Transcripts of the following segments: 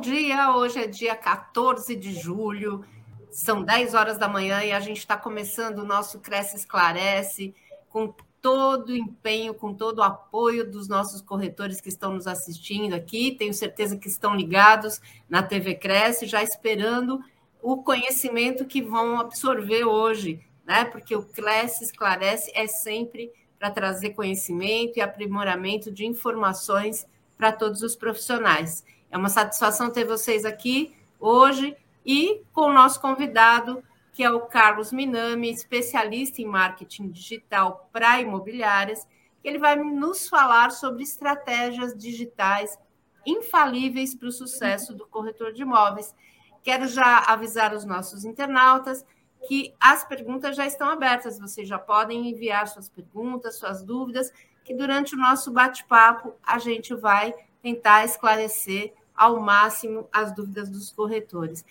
dia, hoje é dia 14 de julho, são 10 horas da manhã e a gente está começando o nosso Cresce Esclarece com todo o empenho, com todo o apoio dos nossos corretores que estão nos assistindo aqui. Tenho certeza que estão ligados na TV Cresce, já esperando o conhecimento que vão absorver hoje, né? Porque o Cresce Esclarece é sempre para trazer conhecimento e aprimoramento de informações para todos os profissionais. É uma satisfação ter vocês aqui hoje e com o nosso convidado, que é o Carlos Minami, especialista em marketing digital para imobiliárias, que ele vai nos falar sobre estratégias digitais infalíveis para o sucesso do corretor de imóveis. Quero já avisar os nossos internautas que as perguntas já estão abertas, vocês já podem enviar suas perguntas, suas dúvidas, que durante o nosso bate-papo a gente vai tentar esclarecer ao máximo as dúvidas dos corretores.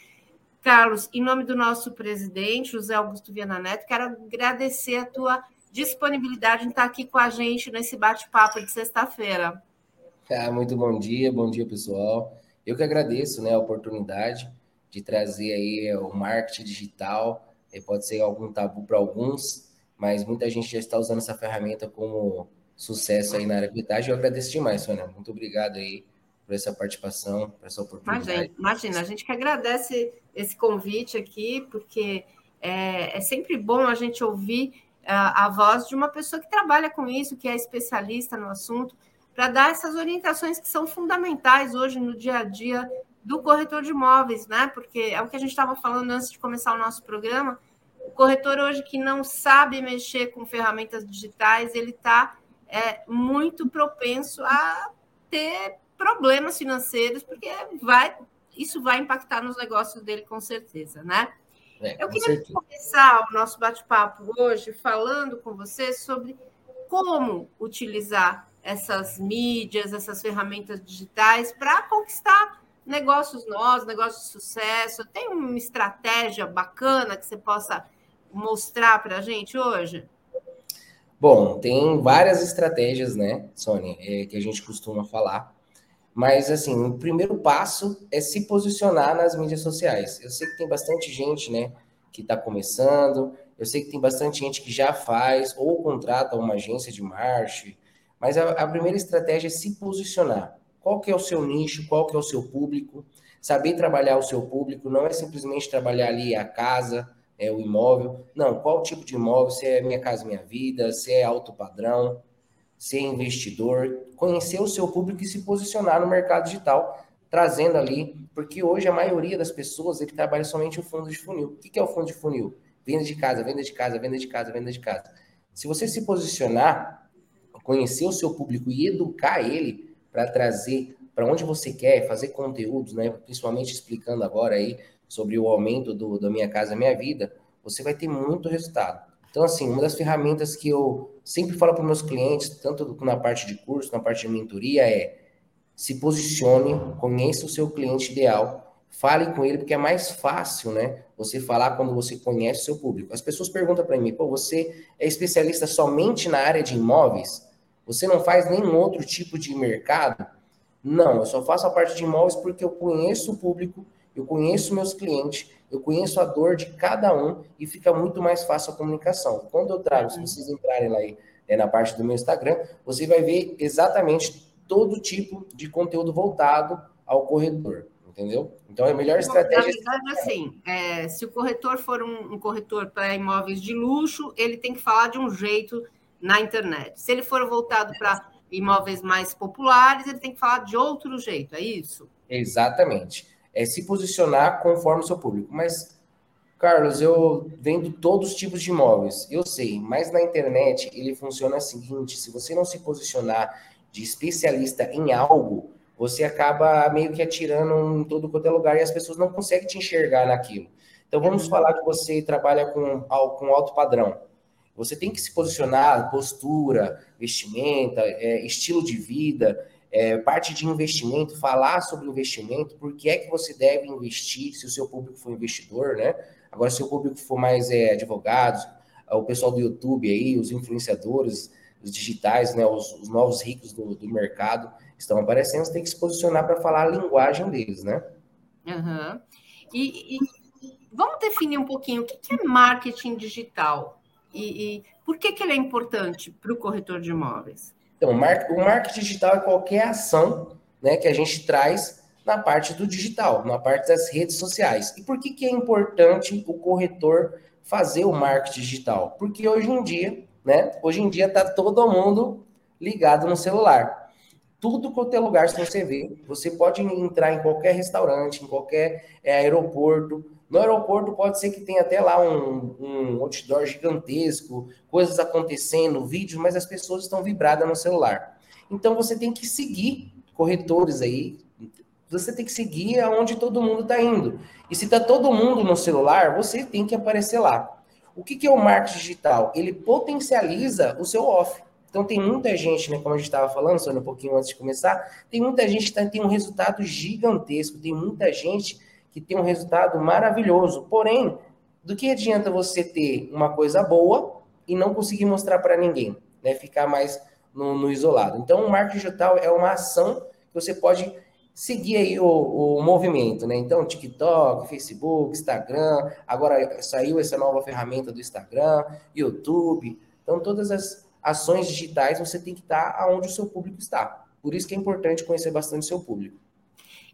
Carlos, em nome do nosso presidente, José Augusto Viana Neto, quero agradecer a tua disponibilidade em estar aqui com a gente nesse bate-papo de sexta-feira. Ah, muito bom dia, bom dia, pessoal. Eu que agradeço né, a oportunidade de trazer aí o marketing digital. Pode ser algum tabu para alguns, mas muita gente já está usando essa ferramenta como sucesso aí na área de Eu agradeço demais, Sônia. Muito obrigado aí por essa participação, por essa oportunidade. Imagina, imagina, a gente que agradece esse convite aqui, porque é, é sempre bom a gente ouvir a, a voz de uma pessoa que trabalha com isso, que é especialista no assunto, para dar essas orientações que são fundamentais hoje no dia a dia do corretor de imóveis, né? Porque é o que a gente estava falando antes de começar o nosso programa. O corretor hoje que não sabe mexer com ferramentas digitais, ele está é, muito propenso a ter problemas financeiros, porque vai, isso vai impactar nos negócios dele com certeza, né? É, Eu queria certeza. começar o nosso bate-papo hoje falando com você sobre como utilizar essas mídias, essas ferramentas digitais para conquistar negócios novos, negócios de sucesso. Tem uma estratégia bacana que você possa mostrar para a gente hoje? Bom, tem várias estratégias, né, Sônia, é, que a gente costuma falar. Mas, assim, o primeiro passo é se posicionar nas mídias sociais. Eu sei que tem bastante gente, né, que está começando, eu sei que tem bastante gente que já faz ou contrata uma agência de marketing, mas a, a, primeira estratégia é se posicionar. Qual que é o seu nicho, qual que é o seu público, saber trabalhar o seu público, não é simplesmente trabalhar ali a casa, é o imóvel, não, qual tipo de imóvel, se é Minha Casa Minha Vida, se é alto padrão, ser investidor, conhecer o seu público e se posicionar no mercado digital, trazendo ali, porque hoje a maioria das pessoas ele trabalha somente o fundo de funil. O que é o fundo de funil? Venda de casa, venda de casa, venda de casa, venda de casa. Se você se posicionar, conhecer o seu público e educar ele para trazer para onde você quer, fazer conteúdos, né? Principalmente explicando agora aí sobre o aumento do, do Minha Casa Minha Vida, você vai ter muito resultado. Então, assim, uma das ferramentas que eu sempre falo para meus clientes, tanto na parte de curso, na parte de mentoria, é se posicione, conheça o seu cliente ideal, fale com ele, porque é mais fácil, né? Você falar quando você conhece o seu público. As pessoas perguntam para mim, pô, você é especialista somente na área de imóveis? Você não faz nenhum outro tipo de mercado? Não, eu só faço a parte de imóveis porque eu conheço o público, eu conheço meus clientes eu conheço a dor de cada um e fica muito mais fácil a comunicação. Quando eu trago, se vocês entrarem lá aí, é, na parte do meu Instagram, você vai ver exatamente todo tipo de conteúdo voltado ao corretor, entendeu? Então, é a melhor estratégia... Na verdade, assim, é, se o corretor for um, um corretor para imóveis de luxo, ele tem que falar de um jeito na internet. Se ele for voltado para imóveis mais populares, ele tem que falar de outro jeito, é isso? Exatamente é se posicionar conforme o seu público. Mas, Carlos, eu vendo todos os tipos de imóveis, eu sei, mas na internet ele funciona o seguinte: se você não se posicionar de especialista em algo, você acaba meio que atirando em todo quanto é lugar e as pessoas não conseguem te enxergar naquilo. Então vamos uhum. falar que você trabalha com, com alto padrão. Você tem que se posicionar, postura, vestimenta, é, estilo de vida é, parte de investimento, falar sobre investimento, por que é que você deve investir, se o seu público for investidor, né? Agora, se o público for mais é, advogados, o pessoal do YouTube aí, os influenciadores, os digitais, né, os, os novos ricos do, do, mercado estão aparecendo, você tem que se posicionar para falar a linguagem deles, né? Uhum. E, e, vamos definir um pouquinho o que é marketing digital e, e por que, que ele é importante para o corretor de imóveis? Então, o marketing digital é qualquer ação né, que a gente traz na parte do digital, na parte das redes sociais. E por que, que é importante o corretor fazer o marketing digital? Porque hoje em dia, né? Hoje em dia está todo mundo ligado no celular. Tudo quanto é lugar que você vê, você pode entrar em qualquer restaurante, em qualquer é, aeroporto. No aeroporto pode ser que tenha até lá um, um outdoor gigantesco, coisas acontecendo, vídeos, mas as pessoas estão vibradas no celular. Então você tem que seguir corretores aí, você tem que seguir aonde todo mundo está indo. E se está todo mundo no celular, você tem que aparecer lá. O que, que é o marketing digital? Ele potencializa o seu off. Então tem muita gente, né, como a gente estava falando, só um pouquinho antes de começar, tem muita gente que tem um resultado gigantesco, tem muita gente que tem um resultado maravilhoso. Porém, do que adianta você ter uma coisa boa e não conseguir mostrar para ninguém, né? Ficar mais no, no, isolado. Então, o marketing digital é uma ação que você pode seguir aí o, o movimento, né? Então, TikTok, Facebook, Instagram, agora saiu essa nova ferramenta do Instagram, YouTube. Então, todas as ações digitais, você tem que estar aonde o seu público está. Por isso que é importante conhecer bastante o seu público.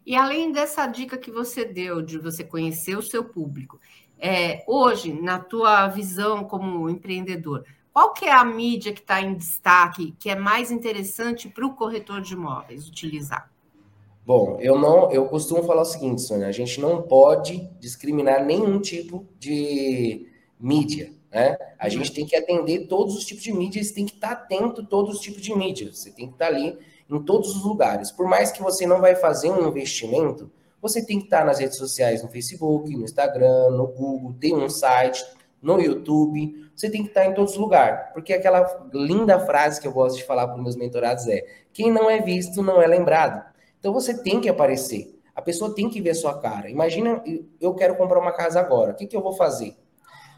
E além dessa dica que você deu de você conhecer o seu público, é, hoje, na tua visão como empreendedor, qual que é a mídia que está em destaque, que é mais interessante para o corretor de imóveis utilizar? Bom, eu não, eu costumo falar o seguinte, Sônia, a gente não pode discriminar nenhum tipo de mídia. Né? A gente tem que atender todos os tipos de mídias, tem que estar atento a todos os tipos de mídias. Você tem que estar ali em todos os lugares. Por mais que você não vai fazer um investimento, você tem que estar nas redes sociais, no Facebook, no Instagram, no Google, tem um site, no YouTube. Você tem que estar em todos os lugares. Porque aquela linda frase que eu gosto de falar para os meus mentorados é: quem não é visto não é lembrado. Então você tem que aparecer. A pessoa tem que ver a sua cara. Imagina, eu quero comprar uma casa agora. O que, que eu vou fazer?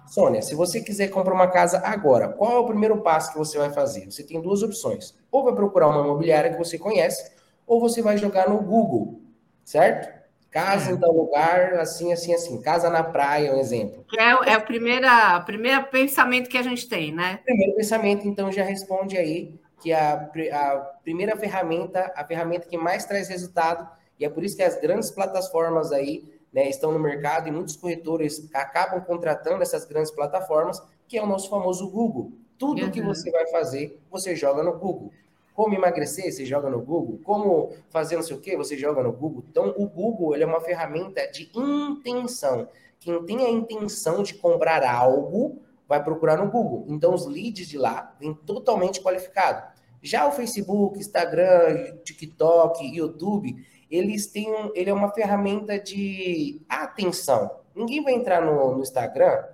Sônia, se você quiser comprar uma casa agora, qual é o primeiro passo que você vai fazer? Você tem duas opções. Ou vai procurar uma imobiliária que você conhece, ou você vai jogar no Google, certo? Casa em tal lugar, assim, assim, assim. Casa na praia, um exemplo. É, é o primeira, primeiro pensamento que a gente tem, né? Primeiro pensamento, então, já responde aí que a, a primeira ferramenta, a ferramenta que mais traz resultado, e é por isso que as grandes plataformas aí né, estão no mercado e muitos corretores acabam contratando essas grandes plataformas, que é o nosso famoso Google. Tudo uhum. que você vai fazer, você joga no Google. Como emagrecer, você joga no Google. Como fazer não sei o que, você joga no Google. Então, o Google ele é uma ferramenta de intenção. Quem tem a intenção de comprar algo, vai procurar no Google. Então, os leads de lá vêm totalmente qualificados. Já o Facebook, Instagram, TikTok, YouTube, eles têm um, ele é uma ferramenta de atenção. Ninguém vai entrar no, no Instagram,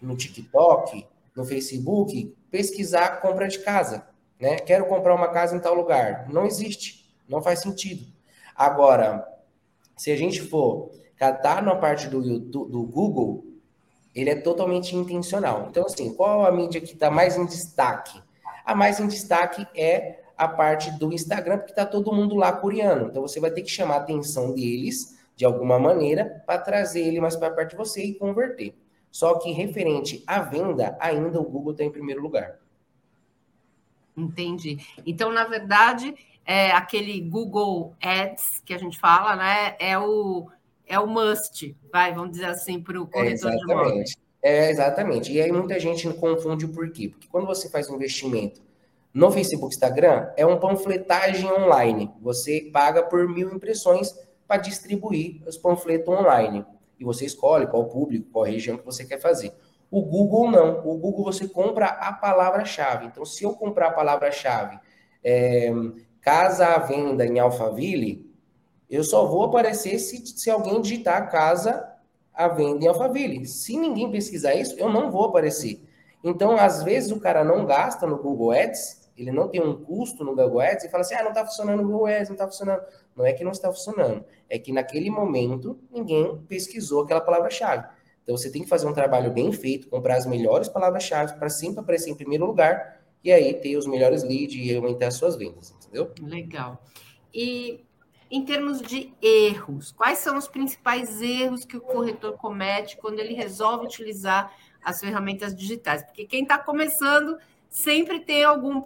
no TikTok, no Facebook, pesquisar compra de casa, né? Quero comprar uma casa em tal lugar. Não existe, não faz sentido. Agora, se a gente for catar na parte do, YouTube, do Google, ele é totalmente intencional. Então, assim, qual a mídia que está mais em destaque? A mais em destaque é a parte do Instagram, porque está todo mundo lá coreano. Então você vai ter que chamar a atenção deles de alguma maneira para trazer ele mais para perto de você e converter. Só que referente à venda, ainda o Google está em primeiro lugar. Entendi. Então, na verdade, é aquele Google Ads que a gente fala, né? É o, é o must, vai, vamos dizer assim, para o corretor é de imóveis. É, exatamente. E aí muita gente confunde o porquê. Porque quando você faz um investimento no Facebook Instagram é um panfletagem online. Você paga por mil impressões para distribuir os panfletos online. E você escolhe qual público, qual região que você quer fazer. O Google não. O Google você compra a palavra-chave. Então, se eu comprar a palavra-chave é, casa à venda em Alphaville, eu só vou aparecer se, se alguém digitar casa à venda em Alphaville. Se ninguém pesquisar isso, eu não vou aparecer. Então, às vezes, o cara não gasta no Google Ads, ele não tem um custo no Google Ads e fala assim: ah, não está funcionando no Google Ads, não está funcionando. Não é que não está funcionando, é que naquele momento ninguém pesquisou aquela palavra-chave. Então, você tem que fazer um trabalho bem feito, comprar as melhores palavras-chave para sempre aparecer em primeiro lugar e aí ter os melhores leads e aumentar as suas vendas, entendeu? Legal. E em termos de erros, quais são os principais erros que o corretor comete quando ele resolve utilizar as ferramentas digitais? Porque quem está começando sempre tem algum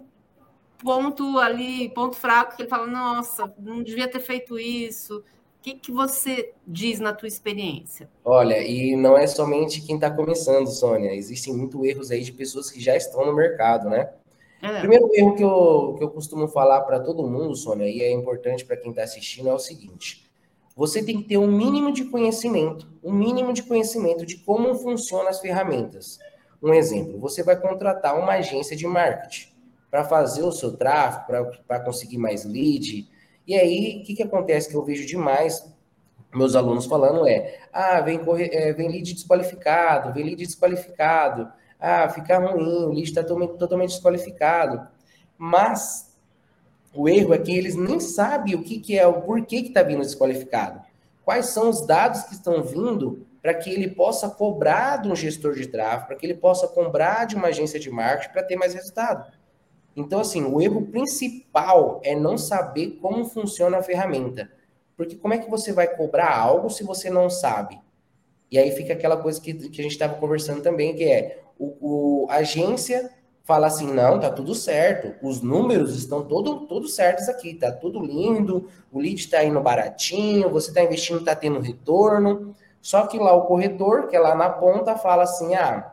ponto ali, ponto fraco, que ele fala, nossa, não devia ter feito isso. O que, que você diz na tua experiência? Olha, e não é somente quem está começando, Sônia. Existem muitos erros aí de pessoas que já estão no mercado, né? É. Primeiro erro que eu, que eu costumo falar para todo mundo, Sônia, e é importante para quem está assistindo, é o seguinte: você tem que ter um mínimo de conhecimento, um mínimo de conhecimento de como funcionam as ferramentas. Um exemplo, você vai contratar uma agência de marketing para fazer o seu tráfego, para conseguir mais lead. E aí, o que, que acontece que eu vejo demais meus alunos falando é: ah, vem, correr, é, vem lead desqualificado, vem lead desqualificado ah, fica ruim, o lead está totalmente, totalmente desqualificado. Mas o erro é que eles nem sabem o que, que é, o porquê que está vindo desqualificado. Quais são os dados que estão vindo para que ele possa cobrar de um gestor de tráfego, para que ele possa cobrar de uma agência de marketing para ter mais resultado. Então, assim, o erro principal é não saber como funciona a ferramenta. Porque como é que você vai cobrar algo se você não sabe? E aí fica aquela coisa que, que a gente estava conversando também, que é o, o, a agência fala assim, não, tá tudo certo, os números estão todos todo certos aqui, tá tudo lindo, o lead está indo baratinho, você está investindo, está tendo retorno, só que lá o corretor, que é lá na ponta, fala assim, ah,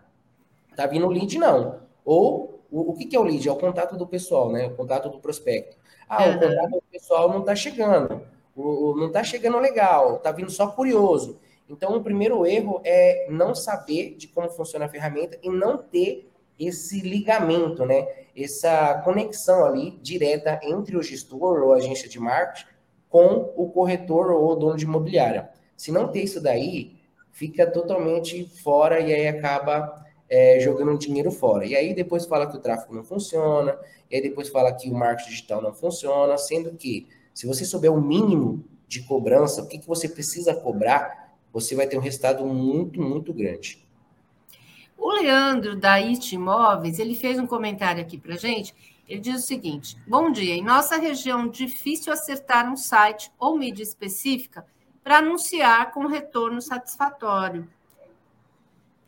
tá vindo lead não. Ou, o, o que, que é o lead? É o contato do pessoal, né? O contato do prospecto. Ah, uhum. o contato do pessoal não tá chegando, o, não tá chegando legal, tá vindo só curioso. Então, o primeiro erro é não saber de como funciona a ferramenta e não ter esse ligamento, né? Essa conexão ali direta entre o gestor ou agência de marketing com o corretor ou o dono de imobiliária. Se não ter isso daí, fica totalmente fora e aí acaba é, jogando dinheiro fora. E aí depois fala que o tráfego não funciona, e aí depois fala que o marketing digital não funciona, sendo que se você souber o mínimo de cobrança, o que, que você precisa cobrar, você vai ter um resultado muito, muito grande. O Leandro, da IT Imóveis, ele fez um comentário aqui para gente. Ele diz o seguinte: Bom dia, em nossa região, difícil acertar um site ou mídia específica para anunciar com retorno satisfatório.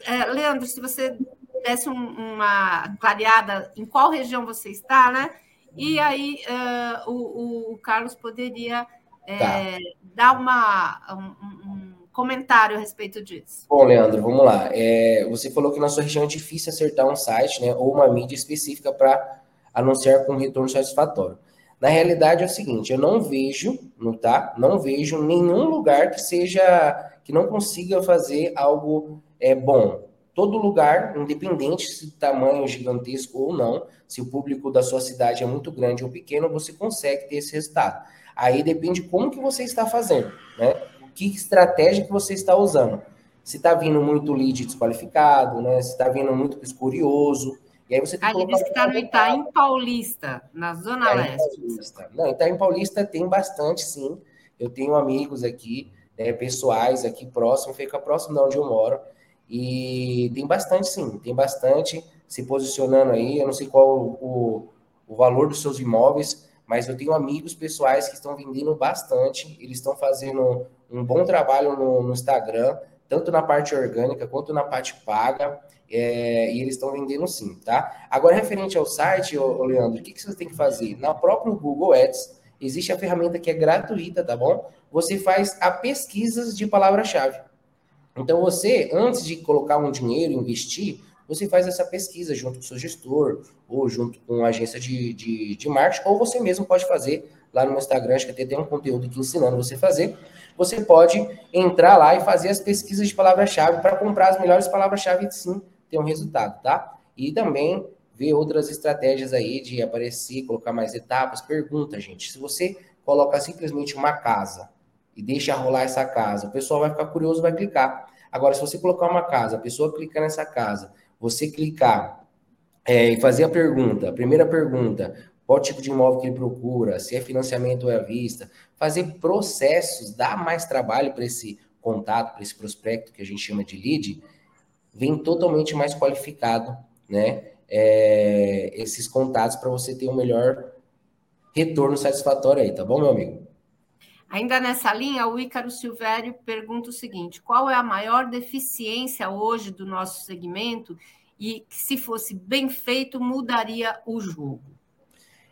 É, Leandro, se você desse um, uma clareada em qual região você está, né? E aí uh, o, o, Carlos poderia é, tá. dar uma, um, um comentário a respeito disso. Bom, Leandro, vamos lá. É, você falou que na sua região é difícil acertar um site, né, ou uma mídia específica para anunciar com retorno satisfatório. Na realidade é o seguinte, eu não vejo, não tá? Não vejo nenhum lugar que seja que não consiga fazer algo é, bom. Todo lugar, independente se o tamanho gigantesco ou não, se o público da sua cidade é muito grande ou pequeno, você consegue ter esse resultado. Aí depende como que você está fazendo, né? que estratégia que você está usando. Se está vindo muito lead desqualificado, né? Se está vindo muito curioso. E aí você tem que disse que está no Itaim Paulista, na Zona Itaim Leste. Paulista. Não, Itaim Paulista tem bastante, sim. Eu tenho amigos aqui, né, pessoais aqui próximo, fica próximo de onde eu moro. E tem bastante, sim. Tem bastante se posicionando aí. Eu não sei qual o, o valor dos seus imóveis, mas eu tenho amigos pessoais que estão vendendo bastante. Eles estão fazendo um bom trabalho no, no Instagram, tanto na parte orgânica quanto na parte paga, é, e eles estão vendendo sim, tá? Agora, referente ao site, ô, ô Leandro, o que, que você tem que fazer? Na própria Google Ads, existe a ferramenta que é gratuita, tá bom? Você faz a pesquisas de palavra-chave. Então, você, antes de colocar um dinheiro, investir, você faz essa pesquisa junto com o seu gestor, ou junto com a agência de, de, de marketing, ou você mesmo pode fazer lá no meu Instagram, acho que até tem um conteúdo aqui ensinando você a fazer você pode entrar lá e fazer as pesquisas de palavra-chave para comprar as melhores palavras-chave e sim ter um resultado, tá? E também ver outras estratégias aí de aparecer, colocar mais etapas. Pergunta, gente, se você coloca simplesmente uma casa e deixa rolar essa casa, o pessoal vai ficar curioso, vai clicar. Agora, se você colocar uma casa, a pessoa clica nessa casa, você clicar é, e fazer a pergunta, a primeira pergunta, qual tipo de imóvel que ele procura, se é financiamento ou é à vista. Fazer processos dá mais trabalho para esse contato, para esse prospecto que a gente chama de lead, vem totalmente mais qualificado, né? É, esses contatos para você ter um melhor retorno satisfatório aí, tá bom, meu amigo? Ainda nessa linha, o Ícaro Silvério pergunta o seguinte: qual é a maior deficiência hoje do nosso segmento e se fosse bem feito, mudaria o jogo?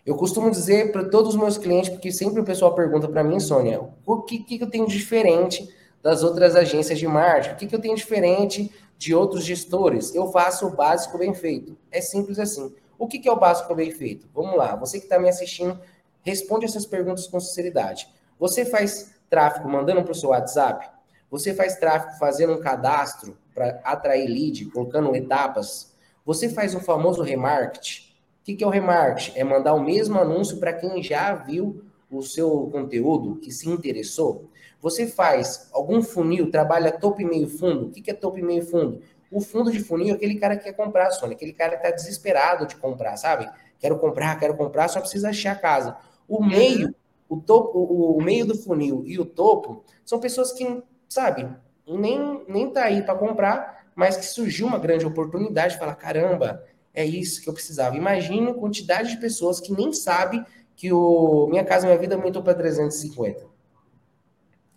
Eu costumo dizer para todos os meus clientes, porque sempre o pessoal pergunta para mim, Sônia, o que, que eu tenho diferente das outras agências de marketing? O que, que eu tenho diferente de outros gestores? Eu faço o básico bem feito. É simples assim. O que, que é o básico bem feito? Vamos lá, você que está me assistindo, responde essas perguntas com sinceridade. Você faz tráfego mandando para o seu WhatsApp? Você faz tráfego fazendo um cadastro para atrair lead, colocando etapas? Você faz o famoso remarketing? O que, que é o remarketing? É mandar o mesmo anúncio para quem já viu o seu conteúdo, que se interessou. Você faz algum funil, trabalha topo e meio fundo. O que, que é topo e meio fundo? O fundo de funil é aquele cara que quer comprar, Sônia, aquele cara que está desesperado de comprar, sabe? Quero comprar, quero comprar, só precisa achar a casa. O meio, o topo, o, meio do funil e o topo são pessoas que, sabe, nem, nem tá aí para comprar, mas que surgiu uma grande oportunidade, fala, caramba, é isso que eu precisava. Imagina a quantidade de pessoas que nem sabe que o Minha Casa Minha Vida aumentou para 350.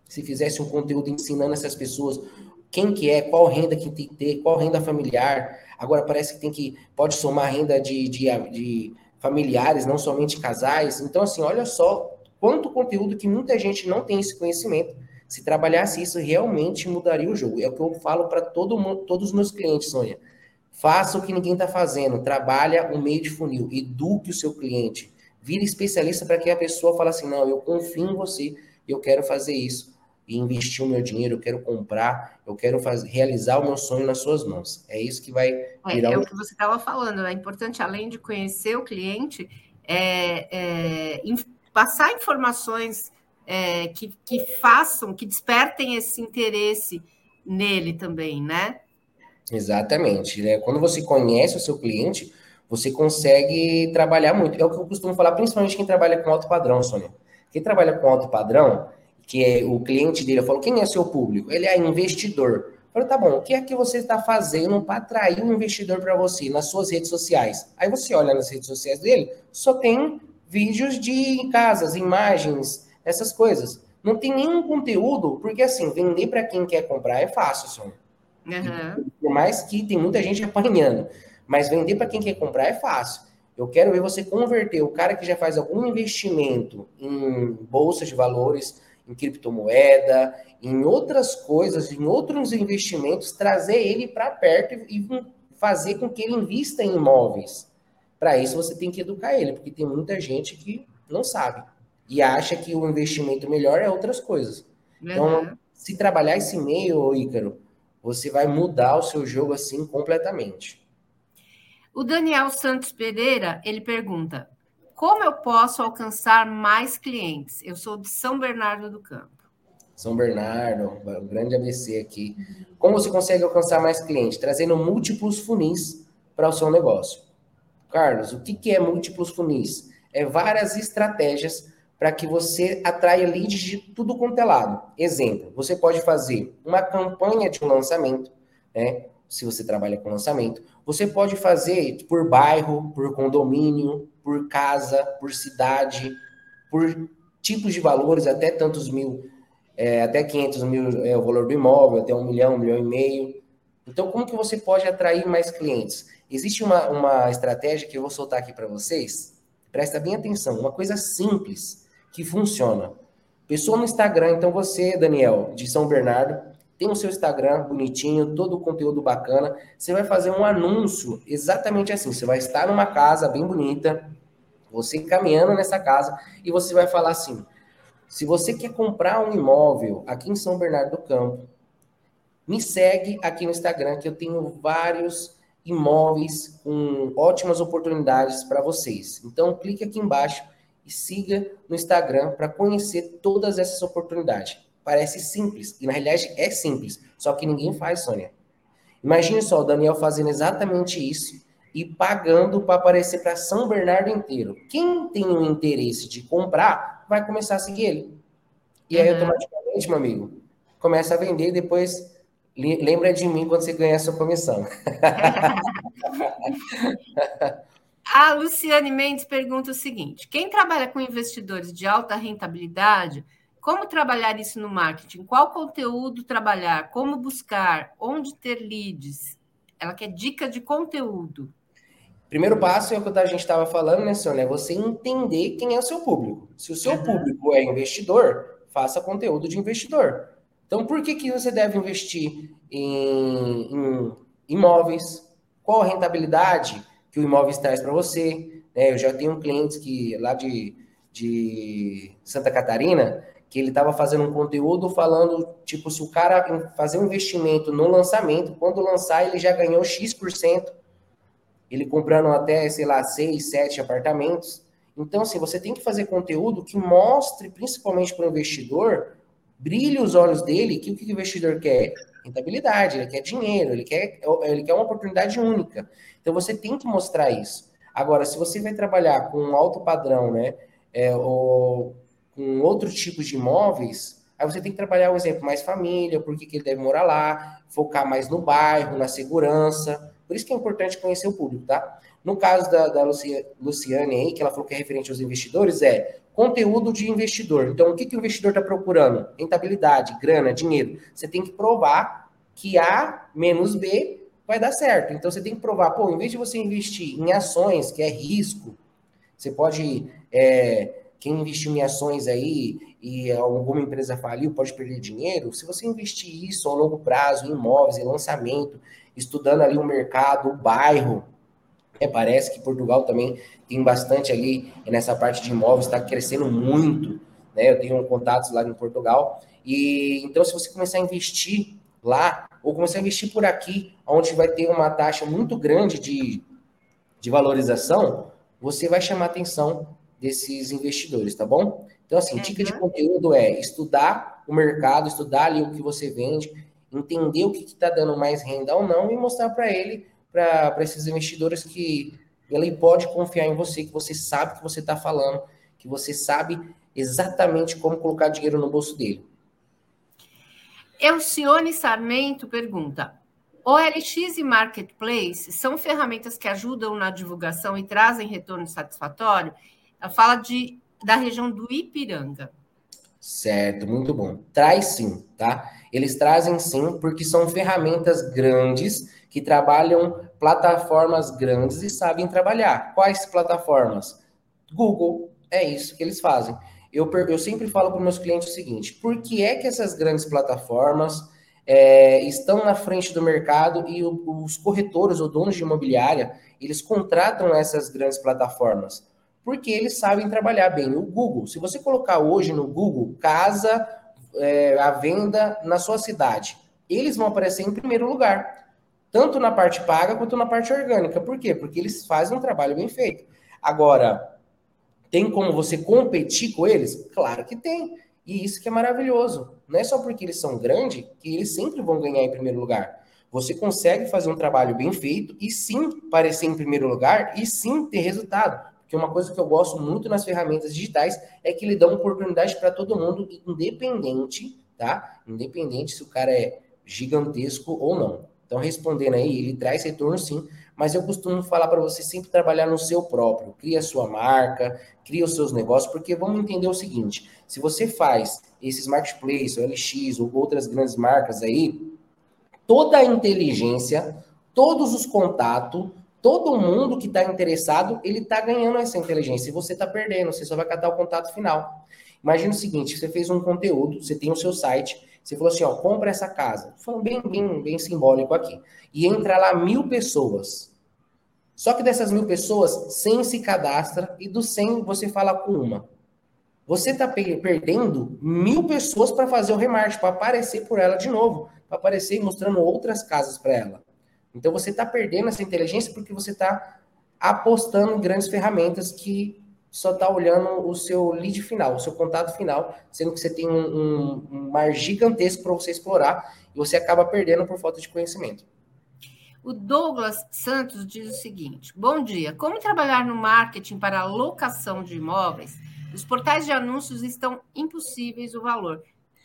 Se fizesse um conteúdo ensinando essas pessoas quem que é, qual renda que tem que ter, qual renda familiar. Agora parece que tem que pode somar renda de, de, de familiares, não somente casais. Então, assim, olha só quanto conteúdo que muita gente não tem esse conhecimento. Se trabalhasse isso, realmente mudaria o jogo. É o que eu falo para todo todos os meus clientes, Sônia. Faça o que ninguém está fazendo. Trabalha o meio de funil. Eduque o seu cliente. Vire especialista para que a pessoa fale assim: não, eu confio em você, eu quero fazer isso. E investir o meu dinheiro, eu quero comprar, eu quero fazer, realizar o meu sonho nas suas mãos. É isso que vai é, virar. É, é o que você estava falando. É importante, além de conhecer o cliente, é, é passar informações é, que, que façam, que despertem esse interesse nele também, né? Exatamente. Né? Quando você conhece o seu cliente, você consegue trabalhar muito. É o que eu costumo falar, principalmente quem trabalha com alto padrão, Sônia. Quem trabalha com alto padrão, que é o cliente dele, eu falo, quem é seu público? Ele é investidor. Eu falo, tá bom, o que é que você está fazendo para atrair um investidor para você nas suas redes sociais? Aí você olha nas redes sociais dele, só tem vídeos de casas, imagens, essas coisas. Não tem nenhum conteúdo, porque assim, vender para quem quer comprar é fácil, Sônia. Uhum. Por mais que tem muita gente apanhando. Mas vender para quem quer comprar é fácil. Eu quero ver você converter o cara que já faz algum investimento em bolsa de valores, em criptomoeda, em outras coisas, em outros investimentos, trazer ele para perto e fazer com que ele invista em imóveis. Para isso você tem que educar ele, porque tem muita gente que não sabe e acha que o investimento melhor é outras coisas. Então, uhum. Então, se trabalhar esse meio, Ícaro, você vai mudar o seu jogo assim completamente. O Daniel Santos Pereira, ele pergunta: como eu posso alcançar mais clientes? Eu sou de São Bernardo do Campo. São Bernardo, um grande ABC aqui. Como você consegue alcançar mais clientes? Trazendo múltiplos funis para o seu negócio. Carlos, o que é múltiplos funis? É várias estratégias para que você atraia leads de tudo quanto é lado. Exemplo, você pode fazer uma campanha de um lançamento, né? Se você trabalha com lançamento, você pode fazer por bairro, por condomínio, por casa, por cidade, por tipos de valores, até tantos mil, é, até 500 mil é o valor do imóvel, até um milhão, um milhão e meio. Então, como que você pode atrair mais clientes? Existe uma, uma estratégia que eu vou soltar aqui para vocês. Presta bem atenção, uma coisa simples que funciona. Pessoa no Instagram, então você, Daniel, de São Bernardo, tem o seu Instagram bonitinho, todo o conteúdo bacana. Você vai fazer um anúncio exatamente assim. Você vai estar numa casa bem bonita, você caminhando nessa casa, e você vai falar assim: se você quer comprar um imóvel aqui em São Bernardo do Campo, me segue aqui no Instagram, que eu tenho vários imóveis com ótimas oportunidades para vocês. Então, clique aqui embaixo e siga no Instagram para conhecer todas essas oportunidades. Parece simples, e na realidade é simples, só que ninguém faz, Sônia. Imagine só o Daniel fazendo exatamente isso e pagando para aparecer para São Bernardo inteiro. Quem tem o interesse de comprar vai começar a seguir ele. E aí, uhum. automaticamente, meu amigo, começa a vender e depois lembra de mim quando você ganhar sua comissão. A Luciane Mendes pergunta o seguinte: quem trabalha com investidores de alta rentabilidade Como trabalhar isso no marketing? Qual conteúdo trabalhar? Como buscar? Onde ter leads? Ela quer dica de conteúdo. Primeiro passo é o que a gente estava falando, né, Sônia? É você entender quem é o seu público. Se o seu uhum. público é investidor, faça conteúdo de investidor. Então, por que, que você deve investir em, em imóveis? Qual a rentabilidade que o imóvel traz para você? É, eu já tenho clientes que lá de, de Santa Catarina que ele estava fazendo um conteúdo falando, tipo, se o cara fazer um investimento no lançamento, quando lançar ele já ganhou X%, ele comprando até, sei lá, seis, sete apartamentos. Então, assim, você tem que fazer conteúdo que mostre, principalmente para o investidor, brilhe os olhos dele, que o que o investidor quer? Rentabilidade, ele quer dinheiro, ele quer, ele quer uma oportunidade única. Então, você tem que mostrar isso. Agora, se você vai trabalhar com um alto padrão, né, é, ou com outro tipo de imóveis, aí você tem que trabalhar um exemplo mais família, por que ele deve morar lá, focar mais no bairro, na segurança. Por isso que é importante conhecer o público, tá? No caso da, da Luciane aí, que ela falou que é referente aos investidores, é conteúdo de investidor. Então, o que, que o investidor está procurando? Rentabilidade, grana, dinheiro. Você tem que provar que A menos B vai dar certo. Então, você tem que provar, pô, em vez de você investir em ações, que é risco, você pode é, quem investiu em ações aí e alguma empresa faliu pode perder dinheiro. Se você investir isso a longo prazo, em imóveis, em lançamento, estudando ali o mercado, o bairro, é, parece que Portugal também tem bastante ali nessa parte de imóveis, está crescendo muito. Né? Eu tenho contatos lá em Portugal. E então, se você começar a investir lá, ou começar a investir por aqui, onde vai ter uma taxa muito grande de, de valorização, você vai chamar atenção desses investidores, tá bom? Então, assim, dica de uhum. conteúdo é estudar o mercado, estudar ali o que você vende, entender o que está dando mais renda ou não e mostrar para ele, para esses investidores que ele pode confiar em você, que você sabe que você está falando, que você sabe exatamente como colocar dinheiro no bolso dele. Elcione Sarmento pergunta: OLX e Marketplace são ferramentas que ajudam na divulgação e trazem retorno satisfatório? Ela fala de, da região do Ipiranga. Certo, muito bom. Traz sim, tá? Eles trazem sim, porque são ferramentas grandes que trabalham plataformas grandes e sabem trabalhar. Quais plataformas? Google, é isso que eles fazem. Eu, eu sempre falo para meus clientes o seguinte: por que é que essas grandes plataformas é, estão na frente do mercado e o, os corretores ou donos de imobiliária eles contratam essas grandes plataformas? porque eles sabem trabalhar bem. O Google, se você colocar hoje no Google casa é, à venda na sua cidade, eles vão aparecer em primeiro lugar, tanto na parte paga quanto na parte orgânica. Por quê? Porque eles fazem um trabalho bem feito. Agora, tem como você competir com eles? Claro que tem. E isso que é maravilhoso. Não é só porque eles são grandes que eles sempre vão ganhar em primeiro lugar. Você consegue fazer um trabalho bem feito e sim parecer em primeiro lugar e sim ter resultado que uma coisa que eu gosto muito nas ferramentas digitais é que ele dá uma oportunidade para todo mundo, independente, tá? Independente se o cara é gigantesco ou não. Então, respondendo aí, ele traz retorno sim, mas eu costumo falar para você sempre trabalhar no seu próprio. Cria a sua marca, cria os seus negócios, porque vamos entender o seguinte: se você faz esses marketplaces, o LX ou outras grandes marcas aí, toda a inteligência, todos os contatos, todo mundo que está interessado, ele está ganhando essa inteligência. E você está perdendo, você só vai catar o contato final. Imagina o seguinte, você fez um conteúdo, você tem o seu site, você falou assim, ó, compra essa casa. Falando bem, bem, bem simbólico aqui. E entra lá mil pessoas. Só que dessas mil pessoas, 100 se cadastra e dos 100 você fala com uma. Você está perdendo mil pessoas para fazer o remarketing, para aparecer por ela de novo, para aparecer mostrando outras casas para ela. Então você está perdendo essa inteligência porque você está apostando em grandes ferramentas que só está olhando o seu lead final, o seu contato final, sendo que você tem um, um, um mar gigantesco para você explorar e você acaba perdendo por falta de conhecimento. O Douglas Santos diz o seguinte: Bom dia. Como trabalhar no marketing para a locação de imóveis? Os portais de anúncios estão impossíveis o valor.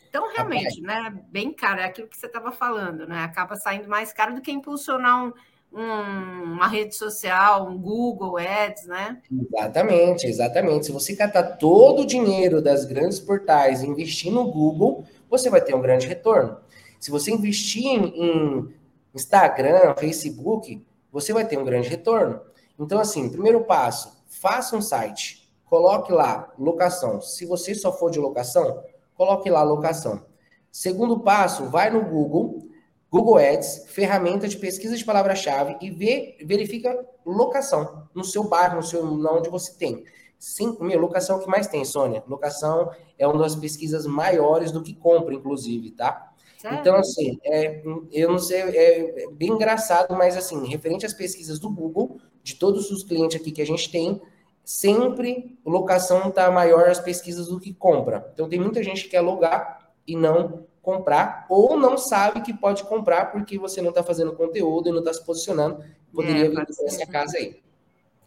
Então, realmente, né, bem caro, é aquilo que você estava falando, né? Acaba saindo mais caro do que impulsionar um, um, uma rede social, um Google Ads, né? Exatamente, exatamente. Se você catar todo o dinheiro das grandes portais e investir no Google, você vai ter um grande retorno. Se você investir em Instagram, Facebook, você vai ter um grande retorno. Então, assim, primeiro passo, faça um site, coloque lá locação. Se você só for de locação, coloque lá locação. Segundo passo, vai no Google, Google Ads, ferramenta de pesquisa de palavra-chave e vê, verifica locação no seu bairro, no seu onde você tem. Sim, meu, locação é que mais tem, Sônia. Locação é uma das pesquisas maiores do que compra, inclusive, tá? Sério? Então, assim, é, eu não sei, é, é bem engraçado, mas assim, referente às pesquisas do Google, de todos os clientes aqui que a gente tem, sempre locação está maior as pesquisas do que compra. Então, tem muita gente que quer alugar e não comprar, ou não sabe que pode comprar porque você não está fazendo conteúdo e não está se posicionando. Poderia é, vir essa casa aí.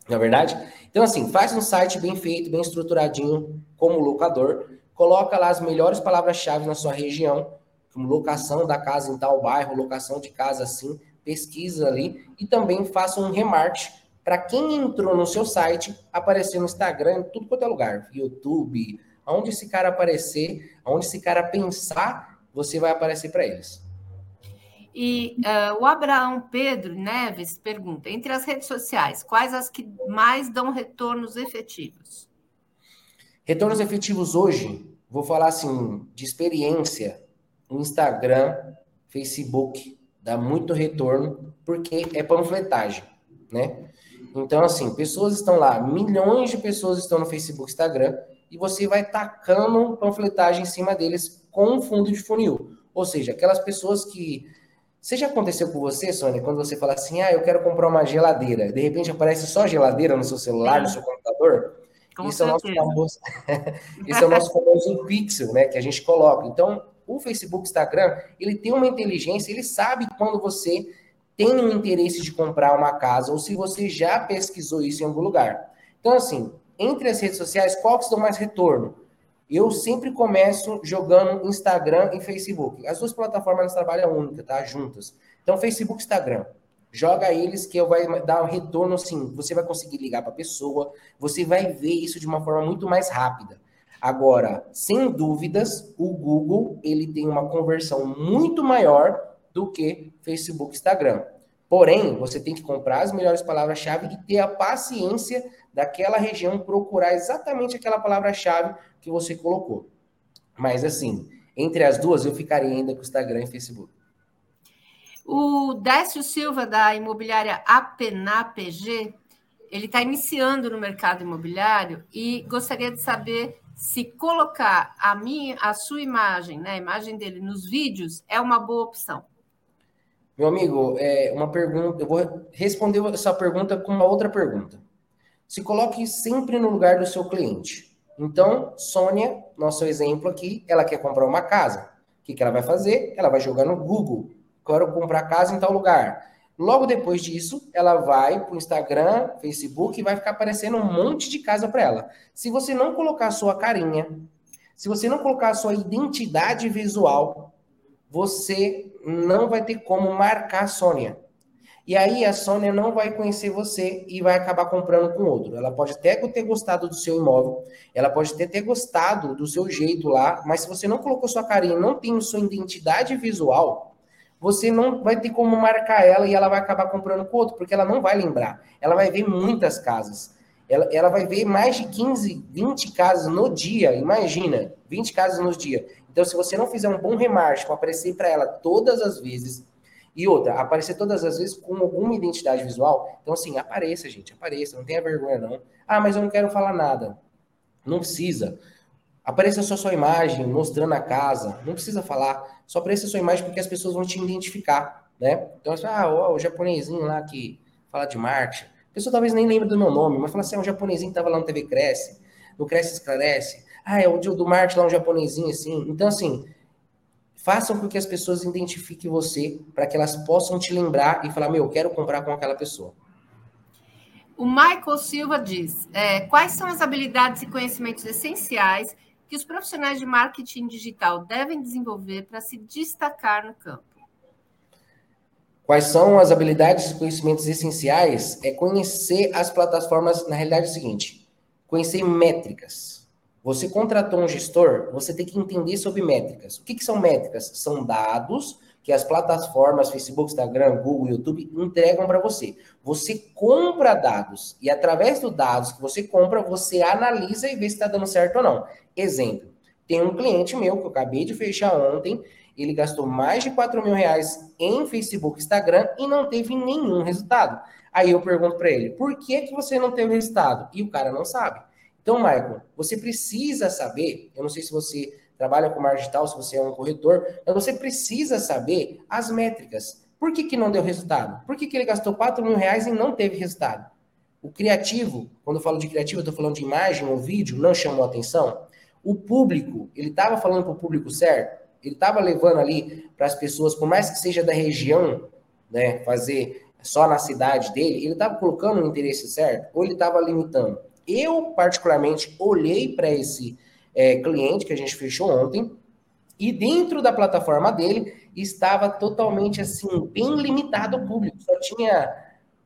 Não é verdade? Então, assim, faz um site bem feito, bem estruturadinho, como locador, coloca lá as melhores palavras-chave na sua região, como locação da casa em tal bairro, locação de casa assim, pesquisa ali, e também faça um remarketing para quem entrou no seu site aparecer no Instagram, tudo quanto é lugar, YouTube, aonde esse cara aparecer, aonde esse cara pensar, você vai aparecer para eles. E uh, o Abraão Pedro Neves pergunta: entre as redes sociais, quais as que mais dão retornos efetivos? Retornos efetivos hoje, vou falar assim, de experiência, Instagram, Facebook, dá muito retorno, porque é panfletagem, né? Então, assim, pessoas estão lá, milhões de pessoas estão no Facebook, Instagram, e você vai tacando panfletagem em cima deles com um fundo de funil. Ou seja, aquelas pessoas que. Você já aconteceu com você, Sônia, quando você fala assim, ah, eu quero comprar uma geladeira, de repente aparece só geladeira no seu celular, Sim. no seu computador? Com Isso é, o nosso famoso, Isso é o nosso famoso pixel, né, que a gente coloca. Então, o Facebook, Instagram, ele tem uma inteligência, ele sabe quando você tem um interesse de comprar uma casa ou se você já pesquisou isso em algum lugar. Então, assim, entre as redes sociais, qual que dão mais retorno? Eu sempre começo jogando Instagram e Facebook. As duas plataformas trabalham única, tá? Juntas. Então, Facebook e Instagram. Joga eles que eu vai dar um retorno assim. Você vai conseguir ligar para a pessoa, você vai ver isso de uma forma muito mais rápida. Agora, sem dúvidas, o Google ele tem uma conversão muito maior do que Facebook e Instagram. Porém, você tem que comprar as melhores palavras-chave e ter a paciência daquela região procurar exatamente aquela palavra-chave que você colocou. Mas assim, entre as duas, eu ficaria ainda com o Instagram e Facebook. O Décio Silva, da imobiliária Apena PG, ele está iniciando no mercado imobiliário e gostaria de saber se colocar a minha, a sua imagem, né, a imagem dele nos vídeos, é uma boa opção. Meu amigo, é uma pergunta. Eu vou responder essa pergunta com uma outra pergunta. Se coloque sempre no lugar do seu cliente. Então, Sônia, nosso exemplo aqui, ela quer comprar uma casa. O que, que ela vai fazer? Ela vai jogar no Google. Quero comprar casa em tal lugar. Logo depois disso, ela vai para o Instagram, Facebook e vai ficar aparecendo um monte de casa para ela. Se você não colocar a sua carinha, se você não colocar a sua identidade visual, você não vai ter como marcar a Sônia. E aí a Sônia não vai conhecer você e vai acabar comprando com outro. Ela pode até ter gostado do seu imóvel, ela pode até ter gostado do seu jeito lá, mas se você não colocou sua carinha, não tem sua identidade visual, você não vai ter como marcar ela e ela vai acabar comprando com outro, porque ela não vai lembrar. Ela vai ver muitas casas. Ela, ela vai ver mais de 15, 20 casas no dia, imagina, 20 casas no dia. Então, se você não fizer um bom remarketing, aparecer para ela todas as vezes, e outra, aparecer todas as vezes com alguma identidade visual, então assim, apareça, gente, apareça, não tenha vergonha não. Ah, mas eu não quero falar nada. Não precisa. Apareça só sua imagem, mostrando a casa, não precisa falar, só apareça sua imagem porque as pessoas vão te identificar, né? Então, assim, ah, o japonesinho lá que fala de marketing, a pessoa talvez nem lembre do meu nome, mas fala assim, é um japonesinho que estava lá no TV Cresce, no Cresce Esclarece, ah, é o do marketing lá, um japonesinho assim. Então, assim, façam com que as pessoas identifiquem você para que elas possam te lembrar e falar, meu, eu quero comprar com aquela pessoa. O Michael Silva diz: é, quais são as habilidades e conhecimentos essenciais que os profissionais de marketing digital devem desenvolver para se destacar no campo? Quais são as habilidades e conhecimentos essenciais? É conhecer as plataformas, na realidade é o seguinte, conhecer métricas. Você contratou um gestor, você tem que entender sobre métricas. O que, que são métricas? São dados que as plataformas Facebook, Instagram, Google, YouTube entregam para você. Você compra dados e através dos dados que você compra, você analisa e vê se está dando certo ou não. Exemplo, tem um cliente meu que eu acabei de fechar ontem, ele gastou mais de 4 mil reais em Facebook, Instagram e não teve nenhum resultado. Aí eu pergunto para ele, por que, que você não teve resultado? E o cara não sabe. Então, Michael, você precisa saber, eu não sei se você trabalha com digital, se você é um corretor, mas você precisa saber as métricas. Por que, que não deu resultado? Por que, que ele gastou 4 mil reais e não teve resultado? O criativo, quando eu falo de criativo, eu estou falando de imagem ou vídeo, não chamou atenção? O público, ele estava falando para o público certo? Ele estava levando ali para as pessoas, por mais que seja da região, né, fazer só na cidade dele, ele estava colocando o interesse certo ou ele estava limitando? Eu, particularmente, olhei para esse é, cliente que a gente fechou ontem e dentro da plataforma dele estava totalmente assim, bem limitado o público. Só tinha,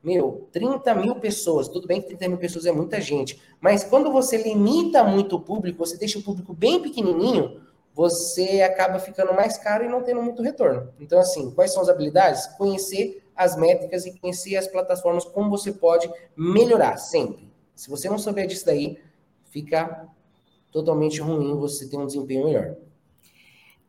meu, 30 mil pessoas. Tudo bem que 30 mil pessoas é muita gente, mas quando você limita muito o público, você deixa o público bem pequenininho, você acaba ficando mais caro e não tendo muito retorno. Então, assim, quais são as habilidades? Conhecer as métricas e conhecer as plataformas, como você pode melhorar sempre. Se você não souber disso daí, fica totalmente ruim você ter um desempenho melhor.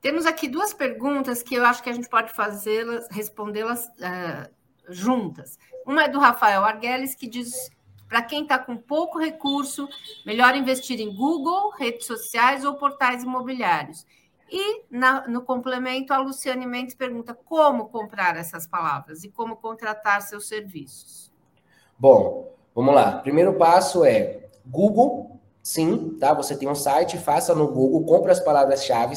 Temos aqui duas perguntas que eu acho que a gente pode fazê-las, respondê-las uh, juntas. Uma é do Rafael Arguelles, que diz para quem está com pouco recurso, melhor investir em Google, redes sociais ou portais imobiliários. E na, no complemento, a Luciane Mendes pergunta como comprar essas palavras e como contratar seus serviços. Bom, vamos lá. Primeiro passo é Google, sim, tá? Você tem um site, faça no Google, compre as palavras-chave.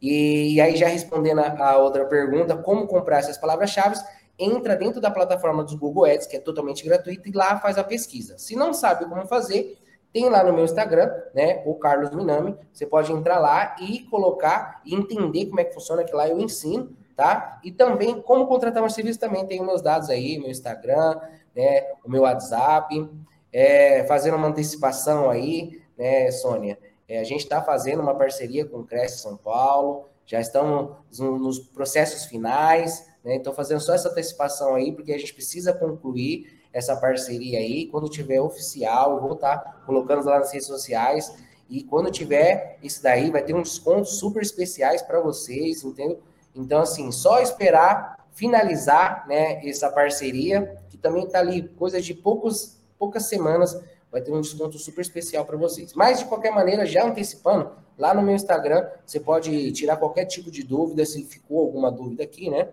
E, aí, já respondendo a outra pergunta, como comprar essas palavras-chave, entra dentro da plataforma dos Google Ads, que é totalmente gratuita, e lá faz a pesquisa. Se não sabe como fazer, tem lá no meu Instagram, né, o Carlos Minami, você pode entrar lá e colocar e entender como é que funciona, que lá eu ensino, tá? E também como contratar um serviço também, tem meus dados aí, meu Instagram, né, o meu WhatsApp, é, fazendo uma antecipação aí, né, Sônia? É, a gente está fazendo uma parceria com o Cresce São Paulo, já estamos nos processos finais, né? Então, fazendo só essa antecipação aí, porque a gente precisa concluir essa parceria aí. Quando tiver oficial, eu vou estar tá colocando lá nas redes sociais. E quando tiver isso daí, vai ter uns descontos super especiais para vocês, entendeu? Então, assim, só esperar finalizar né, essa parceria, que também está ali, coisa de poucos, poucas semanas, vai ter um desconto super especial para vocês. Mas, de qualquer maneira, já antecipando, lá no meu Instagram, você pode tirar qualquer tipo de dúvida, se ficou alguma dúvida aqui, né?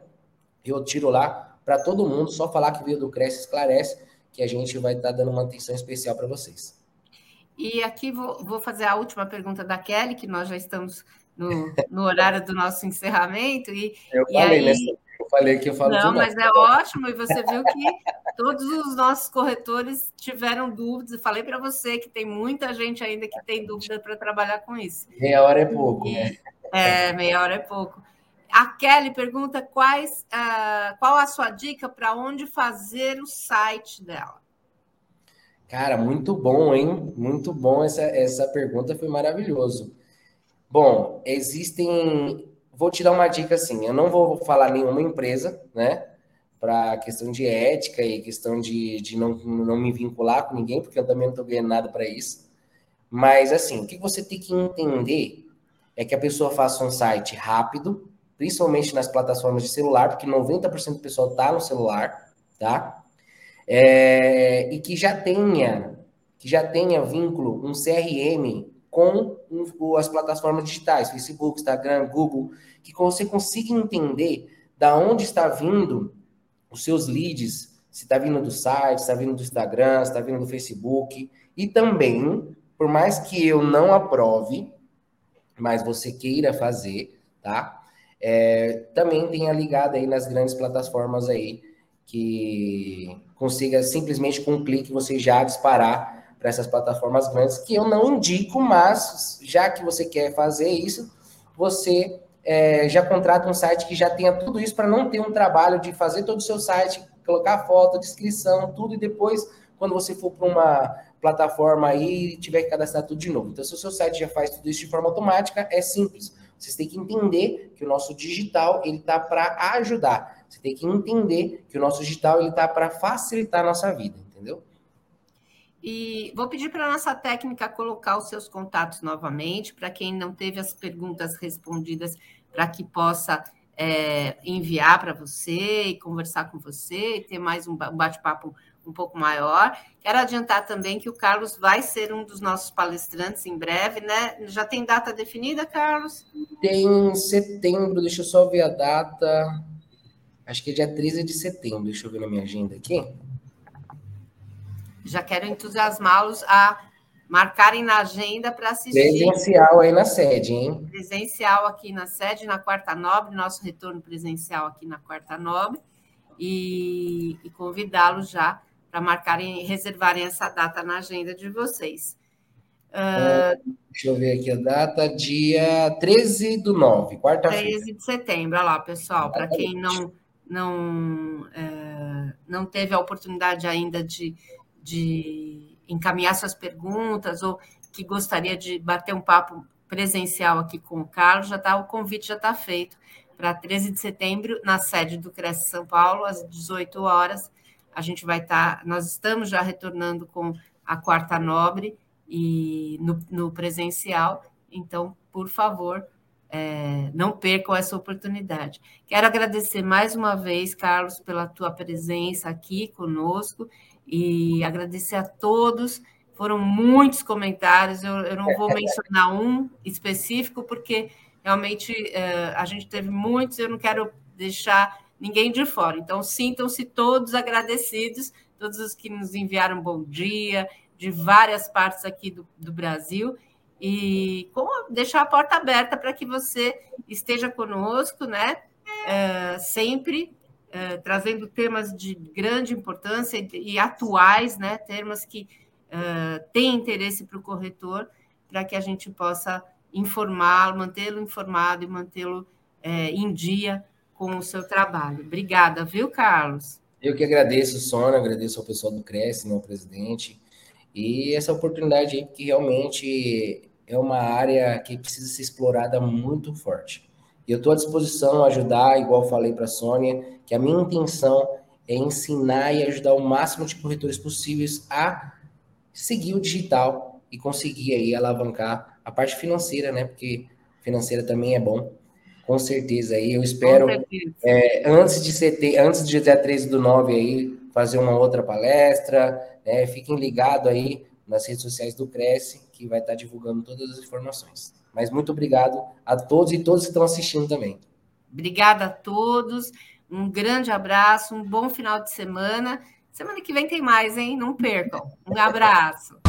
eu tiro lá para todo mundo, só falar que veio do Cresce Esclarece, que a gente vai estar tá dando uma atenção especial para vocês. E aqui vou, vou, fazer a última pergunta da Kelly, que nós já estamos no, no horário do nosso encerramento. E, eu e falei, aí... nessa, eu falei que eu falo Não, mas é ótimo, e você viu que todos os nossos corretores tiveram dúvidas. Eu falei para você que tem muita gente ainda que tem dúvida para trabalhar com isso. Meia hora é pouco, e, né? É, meia hora é pouco. A Kelly pergunta quais, uh, qual a sua dica para onde fazer o site dela. Cara, muito bom, hein? Muito bom essa, essa pergunta, foi maravilhoso. Bom, existem. Vou te dar uma dica assim: eu não vou falar nenhuma empresa, né? Para questão de ética e questão de, de não, não me vincular com ninguém, porque eu também não estou ganhando nada para isso. Mas, assim, o que você tem que entender é que a pessoa faça um site rápido, principalmente nas plataformas de celular, porque 90% do pessoal está no celular, tá? É, e que já tenha, que já tenha vínculo, um CRM com as plataformas digitais, Facebook, Instagram, Google, que você consiga entender da onde está vindo os seus leads, se está vindo do site, se está vindo do Instagram, se está vindo do Facebook, e também, por mais que eu não aprove, mas você queira fazer, tá? é, também tenha ligado aí nas grandes plataformas aí, que consiga simplesmente com um clique você já disparar para essas plataformas grandes, que eu não indico, mas já que você quer fazer isso, você é, já contrata um site que já tenha tudo isso para não ter um trabalho de fazer todo o seu site, colocar foto, descrição, tudo, e depois, quando você for para uma plataforma aí, tiver que cadastrar tudo de novo. Então, se o seu site já faz tudo isso de forma automática, é simples. Vocês têm que entender que o nosso digital ele está para ajudar. Você tem que entender que o nosso digital ele está para facilitar a nossa vida? E vou pedir para a nossa técnica colocar os seus contatos novamente, para quem não teve as perguntas respondidas, para que possa é, enviar para você e conversar com você e ter mais um bate-papo um pouco maior. Quero adiantar também que o Carlos vai ser um dos nossos palestrantes em breve, né? Já tem data definida, Carlos? Tem setembro, deixa eu só ver a data. Acho que é dia 13 de setembro, deixa eu ver na minha agenda aqui já quero entusiasmá-los a marcarem na agenda para assistir. Presencial aí na sede, hein? Presencial aqui na sede, na Quarta Nobre, nosso retorno presencial aqui na Quarta Nobre, e, e convidá-los já para marcarem, reservarem essa data na agenda de vocês. Uh, deixa eu ver aqui a data, dia 13 do 9, quarta-feira. 13 de setembro, olha lá, pessoal, para quem não, não, é, não teve a oportunidade ainda de de encaminhar suas perguntas ou que gostaria de bater um papo presencial aqui com o Carlos, já tá, o convite já está feito para 13 de setembro, na sede do Cresce São Paulo, às 18 horas. A gente vai estar, tá, nós estamos já retornando com a quarta nobre e no, no presencial, então, por favor, é, não percam essa oportunidade. Quero agradecer mais uma vez, Carlos, pela tua presença aqui conosco e agradecer a todos. Foram muitos comentários, eu, eu não vou mencionar um específico, porque realmente uh, a gente teve muitos, eu não quero deixar ninguém de fora. Então, sintam-se todos agradecidos, todos os que nos enviaram bom dia, de várias partes aqui do, do Brasil, e como deixar a porta aberta para que você esteja conosco, né? Uh, sempre eh, trazendo temas de grande importância e, atuais, né, temas que uh, têm interesse para o corretor, para que a gente possa informar, mantê-lo informado e mantê-lo uh, em dia com o seu trabalho. Obrigada, viu, Carlos? Eu que agradeço, Sônia, agradeço ao pessoal do Cresce, meu presidente, e essa oportunidade aí, que realmente é uma área que precisa ser explorada muito forte. E eu estou à disposição a ajudar, igual falei para a Sônia, que a minha intenção é ensinar e ajudar o máximo de corretores possíveis a seguir o digital e conseguir aí alavancar a parte financeira, né? Porque financeira também é bom. Com certeza aí, eu espero é, antes de ser, antes de dia 13 do 9 aí, fazer uma outra palestra, né? Fiquem ligados aí nas redes sociais do Cresce, que vai estar divulgando todas as informações. Mas muito obrigado a todos e todos que estão assistindo também. Obrigada a todos. Um grande abraço, um bom final de semana. Semana que vem tem mais, hein? Não percam. Um abraço.